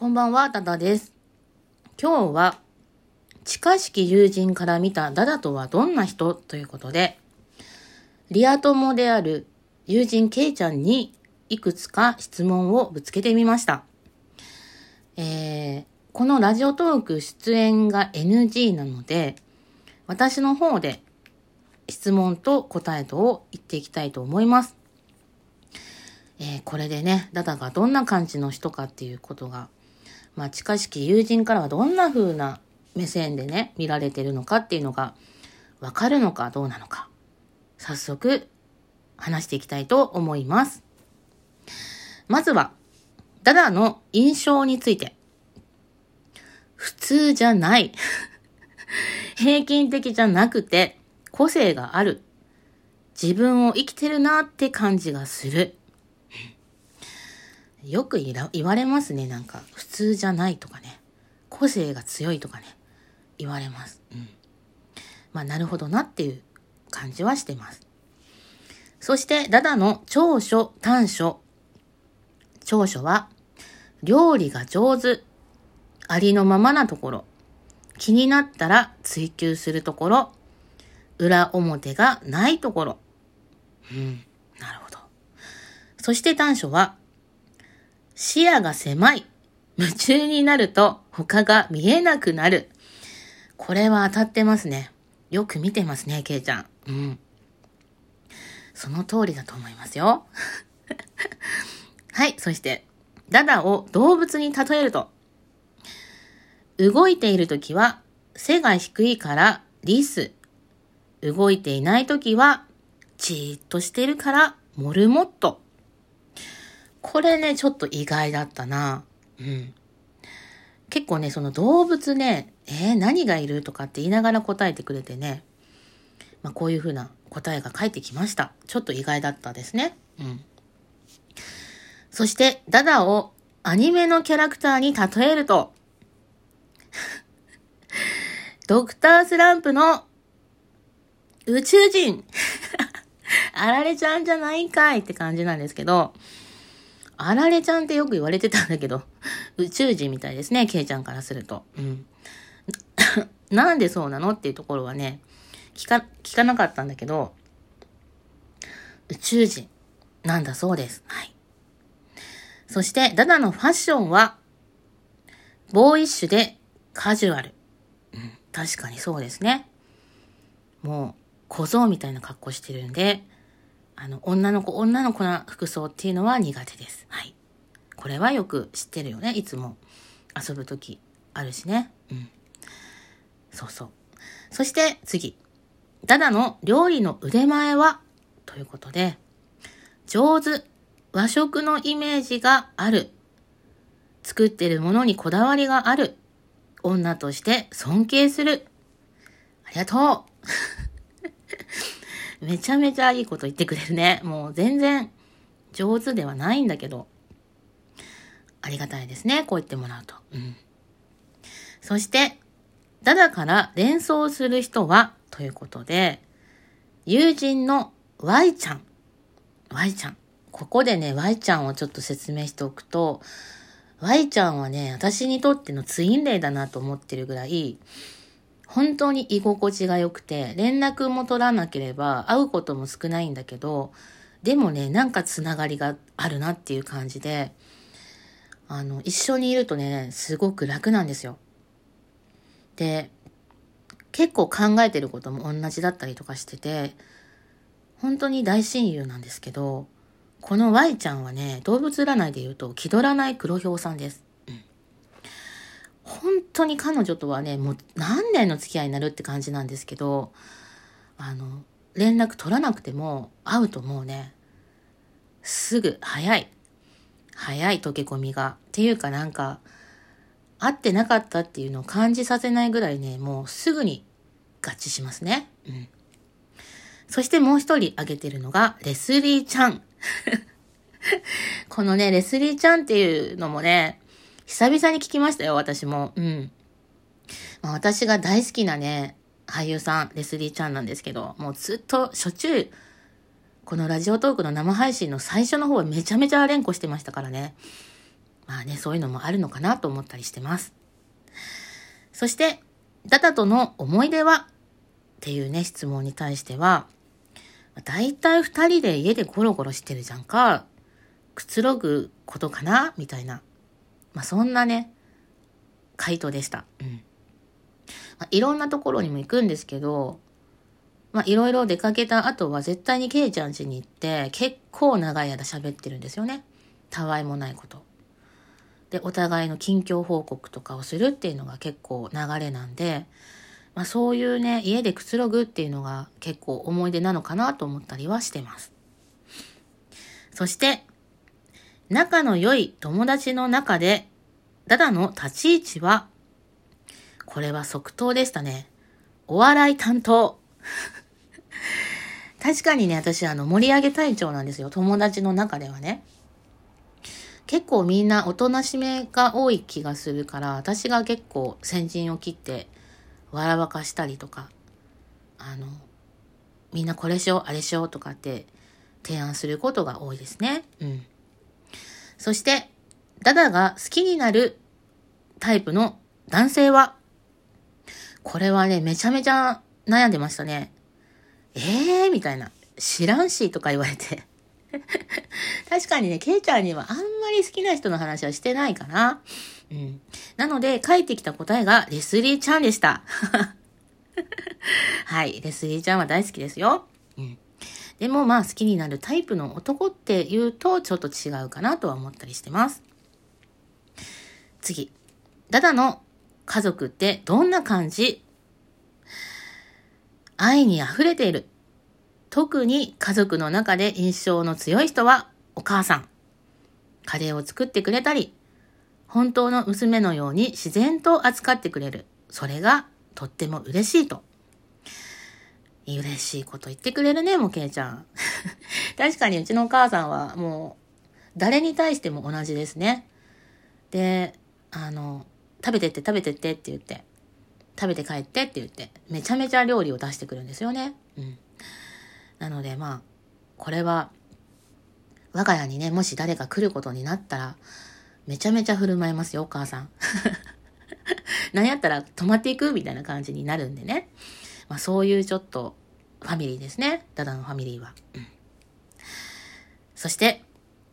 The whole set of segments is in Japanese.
こんばんは、ダダです。今日は、近しき友人から見たダダとはどんな人ということで、リア友である友人ケイちゃんにいくつか質問をぶつけてみました。えー、このラジオトーク出演が NG なので、私の方で質問と答えとを言っていきたいと思います。えーこれでね、ダダがどんな感じの人かっていうことが、まあ、近しき友人からはどんな風な目線でね、見られてるのかっていうのが、わかるのかどうなのか、早速、話していきたいと思います。まずは、ダダの印象について。普通じゃない。平均的じゃなくて、個性がある。自分を生きてるなって感じがする。よくいら言われますね。なんか、普通じゃないとかね。個性が強いとかね。言われます。うん。まあ、なるほどなっていう感じはしてます。そして、ダダの長所、短所。長所は、料理が上手。ありのままなところ。気になったら追求するところ。裏表がないところ。うん。なるほど。そして短所は、視野が狭い。夢中になると他が見えなくなる。これは当たってますね。よく見てますね、ケイちゃん。うん。その通りだと思いますよ。はい、そして、ダダを動物に例えると、動いているときは背が低いからリス。動いていないときはじーっとしてるからモルモット。これね、ちょっと意外だったな。うん。結構ね、その動物ね、えー、何がいるとかって言いながら答えてくれてね、まあこういう風な答えが返ってきました。ちょっと意外だったですね。うん。そして、ダダをアニメのキャラクターに例えると、ドクタースランプの宇宙人 あられちゃんじゃないんかいって感じなんですけど、あられちゃんってよく言われてたんだけど、宇宙人みたいですね、ケイちゃんからすると。うん。なんでそうなのっていうところはね、聞か、聞かなかったんだけど、宇宙人なんだそうです。はい。そして、ダダのファッションは、ボーイッシュでカジュアル。うん、確かにそうですね。もう、小僧みたいな格好してるんで、あの、女の子、女の子な服装っていうのは苦手です。はい。これはよく知ってるよね。いつも遊ぶときあるしね。うん。そうそう。そして次。ダダの料理の腕前は？ということで、上手。和食のイメージがある。作ってるものにこだわりがある。女として尊敬する。ありがとうめちゃめちゃいいこと言ってくれるね。もう全然上手ではないんだけど。ありがたいですね。こう言ってもらうと。うん。そして、ダダから連想する人は、ということで、友人の Y ちゃん。Y ちゃん。ここでね、Y ちゃんをちょっと説明しておくと、Y ちゃんはね、私にとってのツインレイだなと思ってるぐらい、本当に居心地が良くて、連絡も取らなければ会うことも少ないんだけど、でもね、なんかつながりがあるなっていう感じで、あの、一緒にいるとね、すごく楽なんですよ。で、結構考えてることも同じだったりとかしてて、本当に大親友なんですけど、この Y ちゃんはね、動物占いで言うと気取らない黒ひょうさんです。当に彼女とはね、もう何年の付き合いになるって感じなんですけど、あの、連絡取らなくても会うともうね、すぐ、早い。早い溶け込みが。っていうかなんか、会ってなかったっていうのを感じさせないぐらいね、もうすぐに合致しますね。うん。そしてもう一人挙げてるのが、レスリーちゃん。このね、レスリーちゃんっていうのもね、久々に聞きましたよ、私も。うん。まあ、私が大好きなね、俳優さん、レスリーちゃんなんですけど、もうずっと、しょっちゅう、このラジオトークの生配信の最初の方はめちゃめちゃ連呼してましたからね。まあね、そういうのもあるのかなと思ったりしてます。そして、ダダとの思い出は？っていうね、質問に対しては、だいたい二人で家でゴロゴロしてるじゃんか、くつろぐことかな？みたいな。まあ、そんなね、回答でした。うん。まあ、いろんなところにも行くんですけど、まあ、いろいろ出かけた後は絶対にケイちゃん家に行って、結構長い間喋ってるんですよね。たわいもないこと。で、お互いの近況報告とかをするっていうのが結構流れなんで、まあそういうね、家でくつろぐっていうのが結構思い出なのかなと思ったりはしてます。そして、仲の良い友達の中で、ダダの立ち位置は、これは即答でしたね。お笑い担当。確かにね、私あの盛り上げ隊長なんですよ。友達の中ではね。結構みんなおとなしめが多い気がするから、私が結構先陣を切って笑わかしたりとか、あの、みんなこれしよう、あれしようとかって提案することが多いですね。うん。そして、ダダが好きになるタイプの男性は、これはね、めちゃめちゃ悩んでましたね。えー？みたいな。知らんしとか言われて。確かにね、ケイちゃんにはあんまり好きな人の話はしてないかな。うん。なので、帰ってきた答えがレスリーちゃんでした。はい。レスリーちゃんは大好きですよ。うん。でもまあ好きになるタイプの男って言うとちょっと違うかなとは思ったりしてます。次。ダダの家族ってどんな感じ？愛に溢れている。特に家族の中で印象の強い人はお母さん。カレーを作ってくれたり、本当の娘のように自然と扱ってくれる。それがとっても嬉しいと。嬉しいこと言ってくれるね、もうけいちゃん。確かにうちのお母さんはもう誰に対しても同じですね。で、あの、食べてって食べてってって言って、食べて帰ってって言って、めちゃめちゃ料理を出してくるんですよね。うん。なのでまあ、これは、我が家にね、もし誰か来ることになったら、めちゃめちゃ振る舞いますよ、お母さん。何やったら泊まっていくみたいな感じになるんでね。まあそういうちょっとファミリーですね。ダダのファミリーは。そして、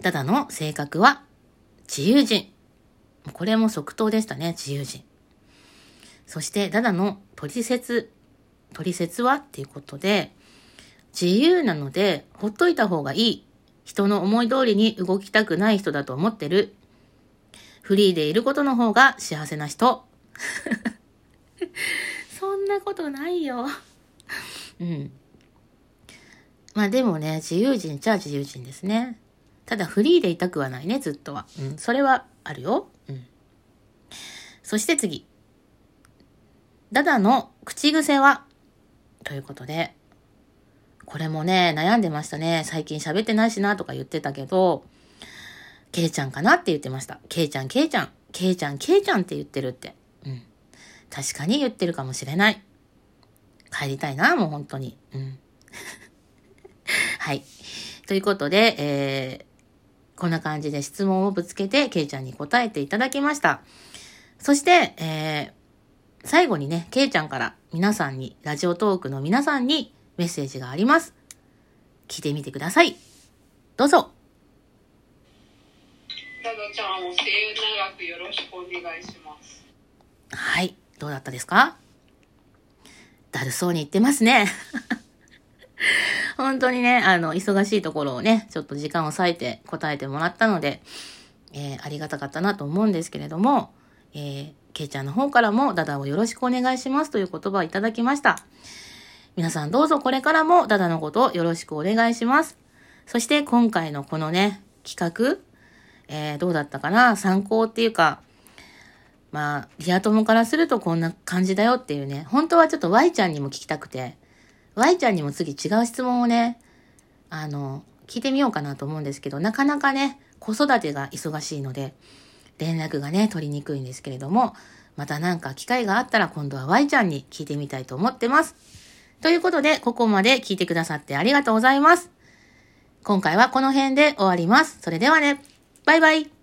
ダダの性格は自由人。これも即答でしたね、自由人。そして、ダダの取説、取説はっていうことで、自由なので、ほっといた方がいい。人の思い通りに動きたくない人だと思ってる。フリーでいることの方が幸せな人。そんなことないよ。うん。まあでもね、自由人っちゃ自由人ですね。ただフリーでいたくはないね、ずっとは。うん。それはあるよ。うん。そして次。ダダの口癖は？ということで、これもね、悩んでましたね。最近喋ってないしなとか言ってたけど、ケイちゃんかなって言ってました。ケイちゃん、ケイちゃん、ケイちゃん、ケイちゃんって言ってるって。うん。確かに言ってるかもしれない。帰りたいな、もう本当に。うん。はい。ということで、えー、こんな感じで質問をぶつけて、ケイちゃんに答えていただきました。そして、えー、最後にね、ケイちゃんから皆さんに、ラジオトークの皆さんにメッセージがあります。聞いてみてください。どうぞ。ダダちゃんを末永くよろしくお願いします。はい。どうだったですか？だるそうに言ってますね。本当にね、あの、忙しいところをね、ちょっと時間を割いて答えてもらったので、えー、ありがたかったなと思うんですけれども、えー、けいちゃんの方からもダダをよろしくお願いしますという言葉をいただきました。皆さんどうぞこれからもダダのことをよろしくお願いします。そして今回のこのね、企画、えー、どうだったかな？参考っていうか、まあ、リア友からするとこんな感じだよっていうね、本当はちょっと Y ちゃんにも聞きたくて、Y ちゃんにも次違う質問をね、あの、聞いてみようかなと思うんですけど、なかなかね、子育てが忙しいので、連絡がね、取りにくいんですけれども、またなんか機会があったら今度は Y ちゃんに聞いてみたいと思ってます。ということで、ここまで聞いてくださってありがとうございます。今回はこの辺で終わります。それではね、バイバイ。